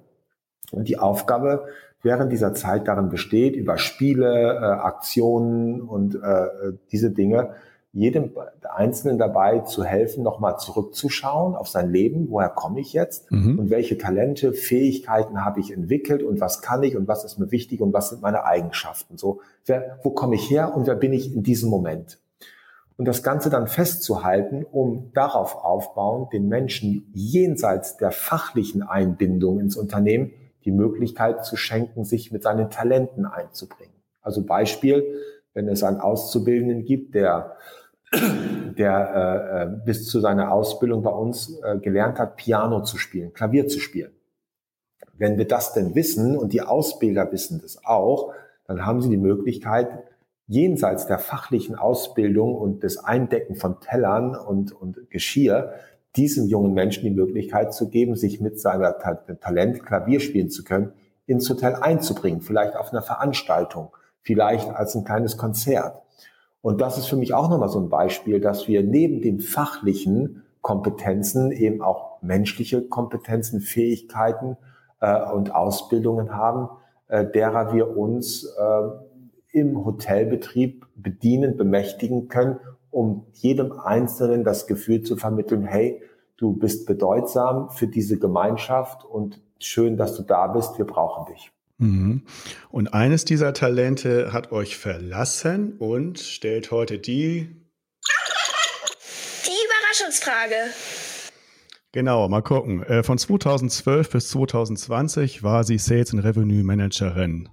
Und die Aufgabe während dieser Zeit darin besteht, über Spiele, äh, Aktionen und äh, diese Dinge jedem Einzelnen dabei zu helfen, nochmal zurückzuschauen auf sein Leben, woher komme ich jetzt mhm. und welche Talente, Fähigkeiten habe ich entwickelt und was kann ich und was ist mir wichtig und was sind meine Eigenschaften. So, wer, wo komme ich her und wer bin ich in diesem Moment? Und das Ganze dann festzuhalten, um darauf aufbauen, den Menschen jenseits der fachlichen Einbindung ins Unternehmen die Möglichkeit zu schenken, sich mit seinen Talenten einzubringen. Also Beispiel, wenn es einen Auszubildenden gibt, der, der äh, äh, bis zu seiner Ausbildung bei uns äh, gelernt hat, Piano zu spielen, Klavier zu spielen. Wenn wir das denn wissen und die Ausbilder wissen das auch, dann haben sie die Möglichkeit, jenseits der fachlichen Ausbildung und des Eindecken von Tellern und, und Geschirr diesem jungen Menschen die Möglichkeit zu geben, sich mit seiner Talent Klavier spielen zu können, ins Hotel einzubringen, vielleicht auf einer Veranstaltung, vielleicht als ein kleines Konzert. Und das ist für mich auch nochmal so ein Beispiel, dass wir neben den fachlichen Kompetenzen eben auch menschliche Kompetenzen, Fähigkeiten äh, und Ausbildungen haben, äh, derer wir uns äh, im Hotelbetrieb bedienen, bemächtigen können, um jedem Einzelnen das Gefühl zu vermitteln, hey, du bist bedeutsam für diese Gemeinschaft und schön, dass du da bist, wir brauchen dich. Mhm. Und eines dieser Talente hat euch verlassen und stellt heute die die Überraschungsfrage. Genau, mal gucken. Äh, von 2012 bis 2020 war sie Sales und Revenue Managerin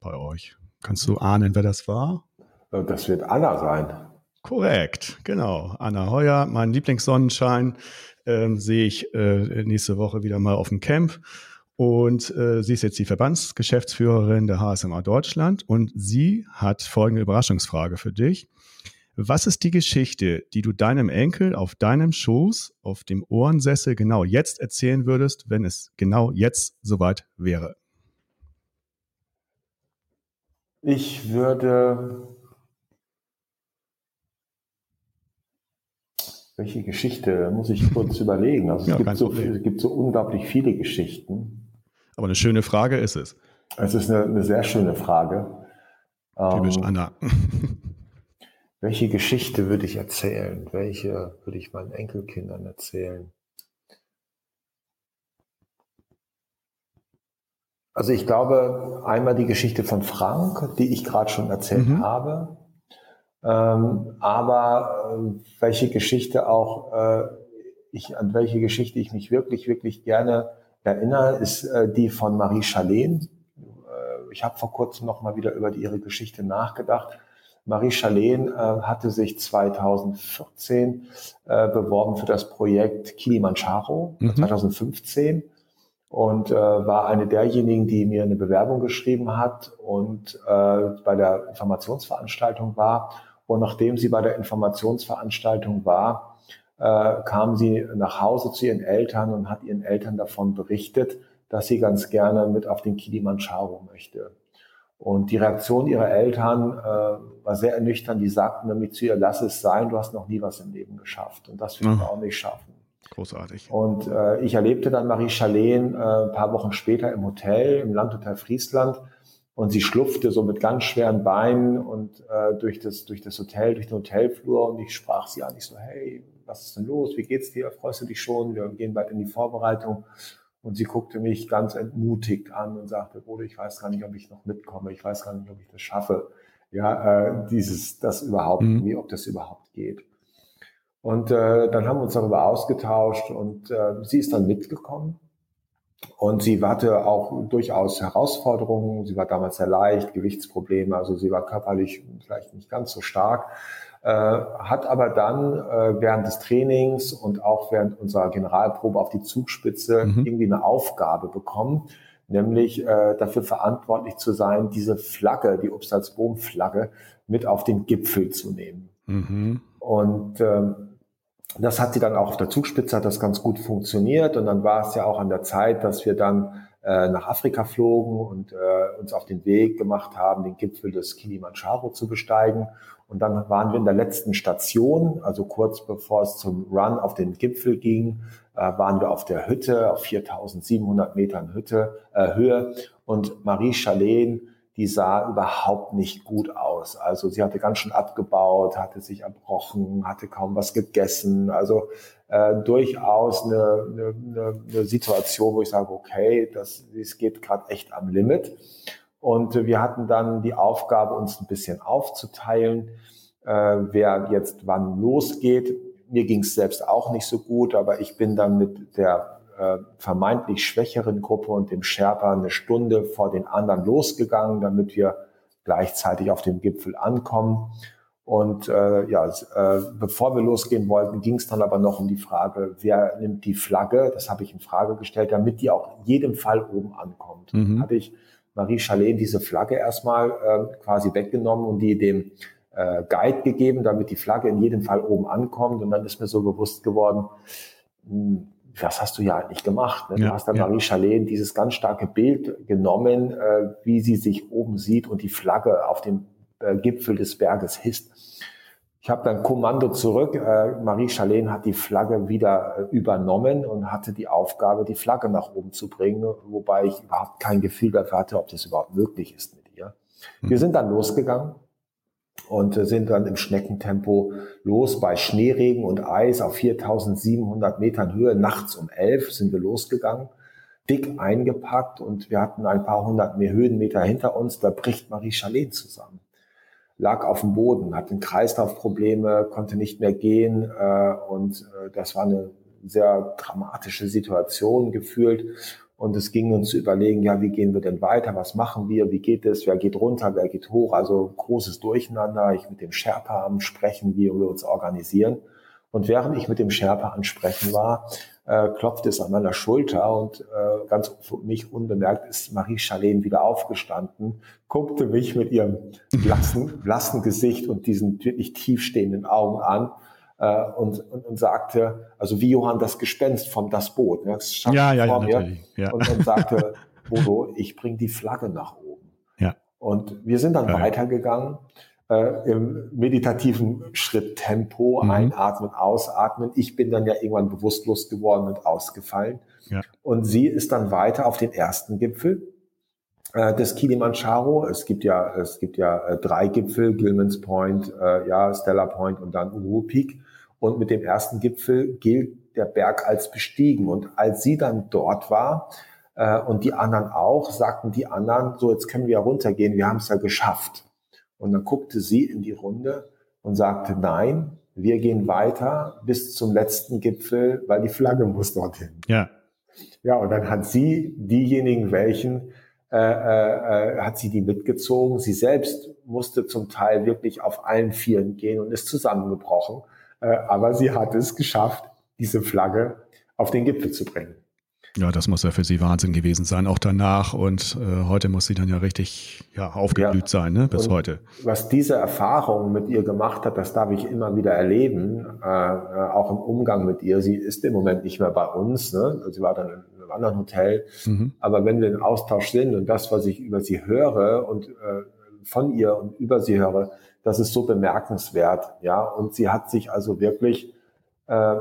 bei euch. Kannst du ahnen, wer das war? Äh, das wird Anna sein. Korrekt, genau. Anna Heuer, mein Lieblingssonnenschein, ähm, sehe ich äh, nächste Woche wieder mal auf dem Camp. Und äh, sie ist jetzt die Verbandsgeschäftsführerin der HSMA Deutschland und sie hat folgende Überraschungsfrage für dich. Was ist die Geschichte, die du deinem Enkel auf deinem Schoß, auf dem Ohrensessel genau jetzt erzählen würdest, wenn es genau jetzt soweit wäre? Ich würde. Welche Geschichte? Muss ich kurz überlegen. Also es, ja, gibt so, es gibt so unglaublich viele Geschichten. Aber eine schöne Frage ist es. Es ist eine, eine sehr schöne Frage. Typisch ähm, Anna. Welche Geschichte würde ich erzählen? Welche würde ich meinen Enkelkindern erzählen? Also ich glaube, einmal die Geschichte von Frank, die ich gerade schon erzählt mhm. habe. Ähm, aber äh, welche Geschichte auch, äh, ich, an welche Geschichte ich mich wirklich, wirklich gerne erinnere, ist äh, die von Marie Chalene. Äh, ich habe vor kurzem noch mal wieder über die, ihre Geschichte nachgedacht. Marie Chalene äh, hatte sich 2014 äh, beworben für das Projekt Kilimanjaro, mhm. 2015 und äh, war eine derjenigen, die mir eine Bewerbung geschrieben hat und äh, bei der Informationsveranstaltung war. Und nachdem sie bei der Informationsveranstaltung war, äh, kam sie nach Hause zu ihren Eltern und hat ihren Eltern davon berichtet, dass sie ganz gerne mit auf den Kilimanjaro möchte. Und die Reaktion ihrer Eltern äh, war sehr ernüchternd. Die sagten nämlich zu ihr, lass es sein, du hast noch nie was im Leben geschafft. Und das wird wir auch nicht schaffen. Großartig. Und äh, ich erlebte dann Marie Chalen äh, ein paar Wochen später im Hotel, im Landhotel Friesland. Und sie schlupfte so mit ganz schweren Beinen und äh, durch, das, durch das Hotel, durch den Hotelflur. Und ich sprach sie an. Ich so, hey, was ist denn los? Wie geht's dir? Freust du dich schon? Wir gehen bald in die Vorbereitung. Und sie guckte mich ganz entmutigt an und sagte, Bruder, ich weiß gar nicht, ob ich noch mitkomme. Ich weiß gar nicht, ob ich das schaffe. Ja, äh, dieses, das überhaupt, mhm. wie, ob das überhaupt geht. Und äh, dann haben wir uns darüber ausgetauscht und äh, sie ist dann mitgekommen. Und sie hatte auch durchaus Herausforderungen. Sie war damals sehr leicht, Gewichtsprobleme, also sie war körperlich vielleicht nicht ganz so stark. Äh, hat aber dann äh, während des Trainings und auch während unserer Generalprobe auf die Zugspitze mhm. irgendwie eine Aufgabe bekommen, nämlich äh, dafür verantwortlich zu sein, diese Flagge, die Obstalsboom-Flagge, mit auf den Gipfel zu nehmen. Mhm. Und ähm, das hat sie dann auch auf der Zugspitze, hat das ganz gut funktioniert. Und dann war es ja auch an der Zeit, dass wir dann äh, nach Afrika flogen und äh, uns auf den Weg gemacht haben, den Gipfel des Kilimanjaro zu besteigen. Und dann waren wir in der letzten Station, also kurz bevor es zum Run auf den Gipfel ging, äh, waren wir auf der Hütte, auf 4700 Metern Hütte, äh, Höhe. Und Marie Chalene, die sah überhaupt nicht gut aus. Also sie hatte ganz schön abgebaut, hatte sich erbrochen, hatte kaum was gegessen. Also äh, durchaus eine, eine, eine Situation, wo ich sage, okay, das, das geht gerade echt am Limit. Und wir hatten dann die Aufgabe, uns ein bisschen aufzuteilen, äh, wer jetzt wann losgeht. Mir ging es selbst auch nicht so gut, aber ich bin dann mit der äh, vermeintlich schwächeren Gruppe und dem Sherpa eine Stunde vor den anderen losgegangen, damit wir gleichzeitig auf dem Gipfel ankommen. Und äh, ja, äh, bevor wir losgehen wollten, ging es dann aber noch um die Frage, wer nimmt die Flagge? Das habe ich in Frage gestellt, damit die auch in jedem Fall oben ankommt. Mhm. Hatte ich Marie Chalet diese Flagge erstmal äh, quasi weggenommen und die dem äh, Guide gegeben, damit die Flagge in jedem Fall oben ankommt. Und dann ist mir so bewusst geworden, mh, hm, was hast du ja eigentlich gemacht? Ne? Du ja, hast dann ja. Marie Chalet dieses ganz starke Bild genommen, äh, wie sie sich oben sieht und die Flagge auf dem äh, Gipfel des Berges hisst. Ich habe dann Kommando zurück. Äh, Marie Charlene hat die Flagge wieder äh, übernommen und hatte die Aufgabe, die Flagge nach oben zu bringen, wobei ich überhaupt kein Gefühl dafür hatte, ob das überhaupt möglich ist mit ihr. Mhm. Wir sind dann losgegangen und äh, sind dann im Schneckentempo los bei Schneeregen und Eis auf 4700 Metern Höhe. Nachts um elf sind wir losgegangen, dick eingepackt und wir hatten ein paar hundert mehr Höhenmeter hinter uns. Da bricht Marie Charlene zusammen lag auf dem Boden, hatte Kreislaufprobleme, konnte nicht mehr gehen äh, und äh, das war eine sehr dramatische Situation gefühlt. Und es ging uns zu überlegen, ja, wie gehen wir denn weiter? Was machen wir? Wie geht es? Wer geht runter? Wer geht hoch? Also großes Durcheinander. Ich mit dem Sherpa am Sprechen, wie wir uns organisieren. Und während ich mit dem Sherpa ansprechen war, äh, klopfte es an meiner Schulter und äh, ganz für mich unbemerkt ist Marie Charlene wieder aufgestanden, guckte mich mit ihrem blassen, blassen Gesicht und diesen wirklich tiefstehenden Augen an äh, und, und, und sagte, also wie Johann das Gespenst vom Das Boot, ne, das ja, ja, ja, natürlich. Ja. Und, und sagte, Bodo, ich bring die Flagge nach oben. Ja. Und wir sind dann ja. weitergegangen äh, im meditativen Schritttempo, mhm. einatmen, ausatmen. Ich bin dann ja irgendwann bewusstlos geworden und ausgefallen. Ja. Und sie ist dann weiter auf den ersten Gipfel äh, des Kilimanjaro. Es gibt ja, es gibt ja äh, drei Gipfel, Gilman's Point, äh, ja, Stella Point und dann Uhuru Peak. Und mit dem ersten Gipfel gilt der Berg als bestiegen. Und als sie dann dort war, äh, und die anderen auch, sagten die anderen, so jetzt können wir ja runtergehen, wir haben es ja geschafft. Und dann guckte sie in die Runde und sagte, nein, wir gehen weiter bis zum letzten Gipfel, weil die Flagge muss dorthin. Ja. Ja, und dann hat sie diejenigen, welchen, äh, äh, hat sie die mitgezogen. Sie selbst musste zum Teil wirklich auf allen Vieren gehen und ist zusammengebrochen. Äh, aber sie hat es geschafft, diese Flagge auf den Gipfel zu bringen. Ja, das muss ja für sie Wahnsinn gewesen sein, auch danach. Und äh, heute muss sie dann ja richtig ja, aufgeblüht ja. sein, ne? bis und heute. Was diese Erfahrung mit ihr gemacht hat, das darf ich immer wieder erleben, äh, äh, auch im Umgang mit ihr. Sie ist im Moment nicht mehr bei uns. Ne? Sie war dann in einem anderen Hotel. Mhm. Aber wenn wir in Austausch sind und das, was ich über sie höre und äh, von ihr und über sie höre, das ist so bemerkenswert. Ja, und sie hat sich also wirklich äh,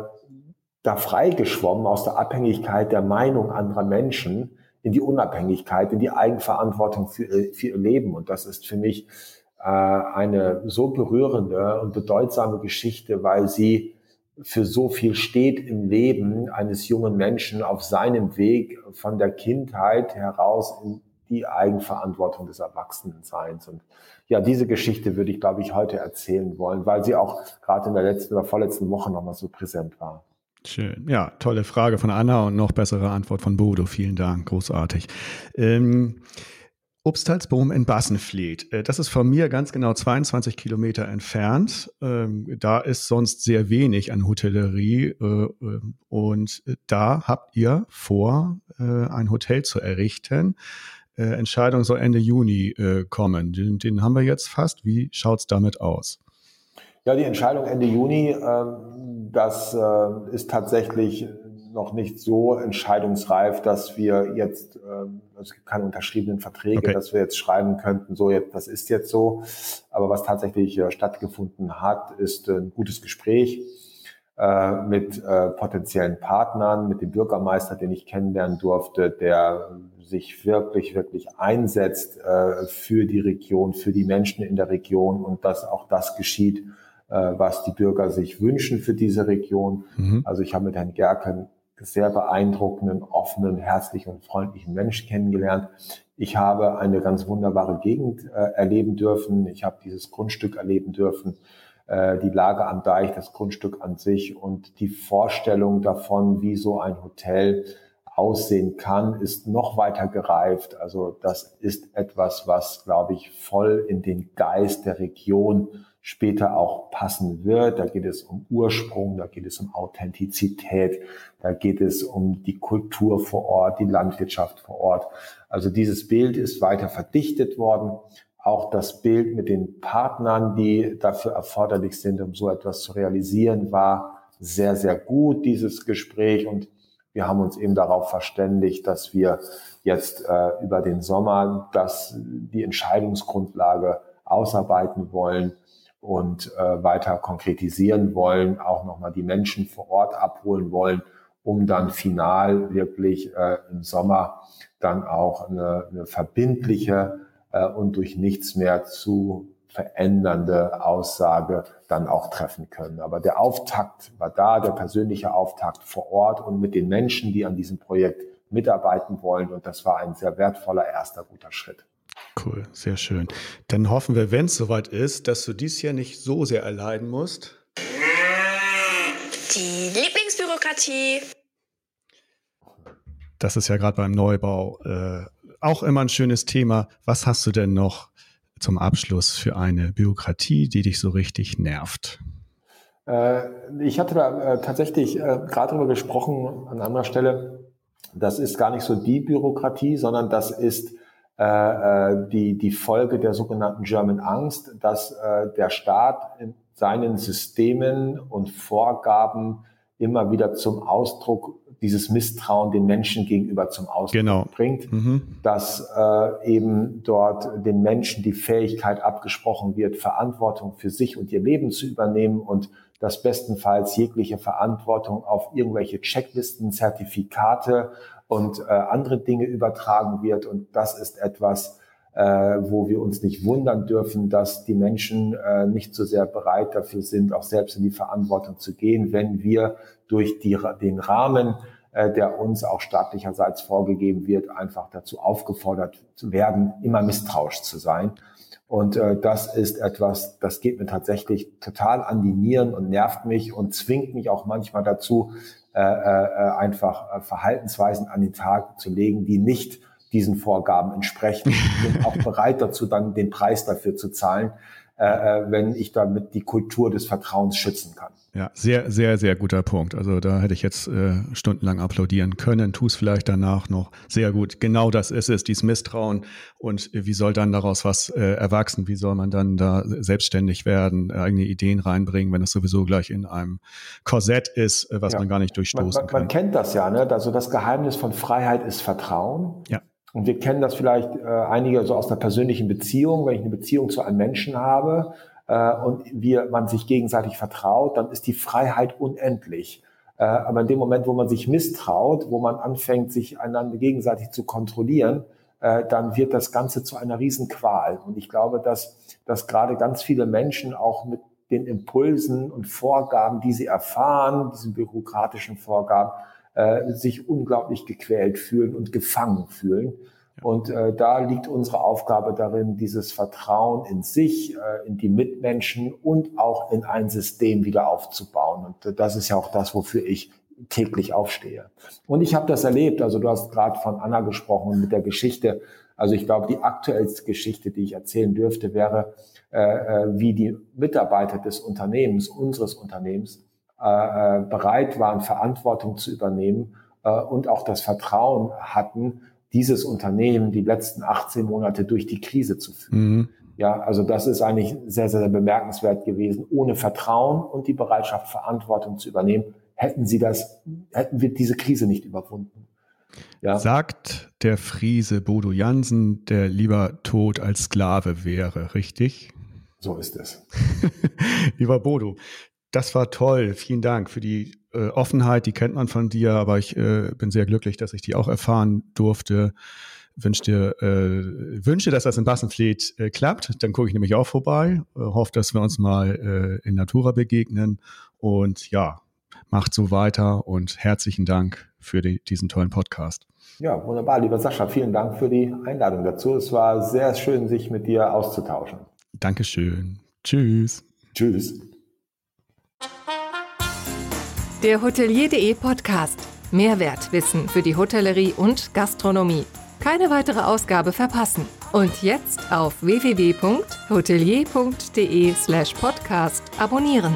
da freigeschwommen aus der Abhängigkeit der Meinung anderer Menschen in die Unabhängigkeit, in die Eigenverantwortung für, für ihr Leben. Und das ist für mich äh, eine so berührende und bedeutsame Geschichte, weil sie für so viel steht im Leben eines jungen Menschen auf seinem Weg von der Kindheit heraus in die Eigenverantwortung des Erwachsenenseins. Und ja, diese Geschichte würde ich, glaube ich, heute erzählen wollen, weil sie auch gerade in der letzten oder vorletzten Woche nochmal so präsent war. Schön. Ja, tolle Frage von Anna und noch bessere Antwort von Bodo. Vielen Dank. Großartig. Ähm, Obstalsboom in Bassenfleet. Äh, das ist von mir ganz genau 22 Kilometer entfernt. Ähm, da ist sonst sehr wenig an Hotellerie. Äh, äh, und da habt ihr vor, ein Hotel zu errichten. Entscheidung soll Ende Juni kommen. Den, den haben wir jetzt fast. Wie schaut's damit aus? Ja, die Entscheidung Ende Juni, ähm, das äh, ist tatsächlich noch nicht so entscheidungsreif, dass wir jetzt, ähm, es gibt keine unterschriebenen Verträge, okay. dass wir jetzt schreiben könnten, so jetzt, das ist jetzt so. Aber was tatsächlich äh, stattgefunden hat, ist ein gutes Gespräch äh, mit potenziellen Partnern, mit dem Bürgermeister, den ich kennenlernen durfte, der sich wirklich, wirklich einsetzt für die Region, für die Menschen in der Region und dass auch das geschieht, äh, was die Bürger sich wünschen für diese Region. Mhm. Also ich habe mit Herrn Gerken sehr beeindruckenden, offenen, herzlichen und freundlichen Menschen kennengelernt. Ich habe eine ganz wunderbare Gegend äh, erleben dürfen. Ich habe dieses Grundstück erleben dürfen, äh, die Lage am Deich, das Grundstück an sich und die Vorstellung davon, wie so ein Hotel aussehen kann, ist noch weiter gereift. Also das ist etwas, was, glaube ich, voll in den Geist der Region später auch passen wird. Da geht es um Ursprung, da geht es um Authentizität, da geht es um die Kultur vor Ort, die Landwirtschaft vor Ort. Also dieses Bild ist weiter verdichtet worden. Auch das Bild mit den Partnern, die dafür erforderlich sind, um so etwas zu realisieren, war sehr, sehr gut, dieses Gespräch. Und wir haben uns eben darauf verständigt, dass wir jetzt äh, über den Sommer das, die Entscheidungsgrundlage ausarbeiten wollen und äh, weiter konkretisieren wollen, auch nochmal die Menschen vor Ort abholen wollen, um dann final wirklich äh, im Sommer dann auch eine, eine verbindliche äh, und durch nichts mehr zu verändernde Aussage dann auch treffen können. Aber der Auftakt war da, der persönliche Auftakt vor Ort und mit den Menschen, die an diesem Projekt mitarbeiten wollen. Und das war ein sehr wertvoller erster guter Schritt. Cool, sehr schön. Dann hoffen wir, wenn es soweit ist, dass du dies Jahr nicht so sehr erleiden musst. Die Lieblingsbürokratie. Das ist ja gerade beim Neubau äh, auch immer ein schönes Thema. Was hast du denn noch zum Abschluss für eine Bürokratie, die dich so richtig nervt? Äh, ich hatte da äh, tatsächlich äh, gerade darüber gesprochen an anderer Stelle. Das ist gar nicht so die Bürokratie, sondern das ist die, die Folge der sogenannten German Angst, dass der Staat in seinen Systemen und Vorgaben immer wieder zum Ausdruck dieses Misstrauen den Menschen gegenüber zum Ausdruck genau. bringt, mhm. dass äh, eben dort den Menschen die Fähigkeit abgesprochen wird, Verantwortung für sich und ihr Leben zu übernehmen und dass bestenfalls jegliche Verantwortung auf irgendwelche Checklisten, Zertifikate und äh, andere Dinge übertragen wird. Und das ist etwas, äh, wo wir uns nicht wundern dürfen, dass die Menschen äh, nicht so sehr bereit dafür sind, auch selbst in die Verantwortung zu gehen, wenn wir durch die, den Rahmen, äh, der uns auch staatlicherseits vorgegeben wird, einfach dazu aufgefordert zu werden, immer misstrauisch zu sein. Und äh, das ist etwas, das geht mir tatsächlich total an die Nieren und nervt mich und zwingt mich auch manchmal dazu, äh, äh, einfach äh, Verhaltensweisen an den Tag zu legen, die nicht diesen Vorgaben entsprechen. Ich bin auch bereit dazu, dann den Preis dafür zu zahlen, äh, äh, wenn ich damit die Kultur des Vertrauens schützen kann. Ja, sehr, sehr, sehr guter Punkt. Also da hätte ich jetzt äh, stundenlang applaudieren können, tu es vielleicht danach noch. Sehr gut. Genau das ist es, dieses Misstrauen. Und wie soll dann daraus was äh, erwachsen? Wie soll man dann da selbstständig werden, eigene Ideen reinbringen, wenn es sowieso gleich in einem Korsett ist, äh, was ja. man gar nicht durchstoßen man, man, kann? Man kennt das ja, ne? Also das Geheimnis von Freiheit ist Vertrauen. Ja. Und wir kennen das vielleicht äh, einige so aus einer persönlichen Beziehung. Wenn ich eine Beziehung zu einem Menschen habe äh, und wir, man sich gegenseitig vertraut, dann ist die Freiheit unendlich. Äh, aber in dem Moment, wo man sich misstraut, wo man anfängt, sich einander gegenseitig zu kontrollieren, äh, dann wird das Ganze zu einer Riesenqual. Und ich glaube, dass, dass gerade ganz viele Menschen auch mit den Impulsen und Vorgaben, die sie erfahren, diesen bürokratischen Vorgaben, äh, sich unglaublich gequält fühlen und gefangen fühlen. Und äh, da liegt unsere Aufgabe darin, dieses Vertrauen in sich, äh, in die Mitmenschen und auch in ein System wieder aufzubauen. Und äh, das ist ja auch das, wofür ich täglich aufstehe. Und ich habe das erlebt. Also du hast gerade von Anna gesprochen mit der Geschichte. Also ich glaube, die aktuellste Geschichte, die ich erzählen dürfte, wäre, äh, äh wie die Mitarbeiter des Unternehmens, unseres Unternehmens, bereit waren, Verantwortung zu übernehmen äh, und auch das Vertrauen hatten, dieses Unternehmen die letzten 18 Monate durch die Krise zu führen. Mhm. Ja, also das ist eigentlich sehr, sehr, sehr bemerkenswert gewesen. Ohne Vertrauen und die Bereitschaft, Verantwortung zu übernehmen, hätten sie das, hätten wir diese Krise nicht überwunden. Ja. Sagt der Friese Bodo Jansen, der lieber tot als Sklave wäre, richtig? So ist es. lieber Bodo, das war toll. Vielen Dank für die äh, Offenheit. Die kennt man von dir, aber ich äh, bin sehr glücklich, dass ich die auch erfahren durfte. Wünsche dir, äh, wünsche, dass das in Bassenfleet äh, klappt. Dann gucke ich nämlich auch vorbei. Äh, hoffe, dass wir uns mal äh, in Natura begegnen. Und ja, macht so weiter und herzlichen Dank für die, diesen tollen Podcast. Ja, wunderbar, lieber Sascha. Vielen Dank für die Einladung dazu. Es war sehr schön, sich mit dir auszutauschen. Dankeschön. Tschüss. Tschüss. Der Hotelier.de Podcast. Mehrwertwissen für die Hotellerie und Gastronomie. Keine weitere Ausgabe verpassen. Und jetzt auf www.hotelier.de slash podcast abonnieren.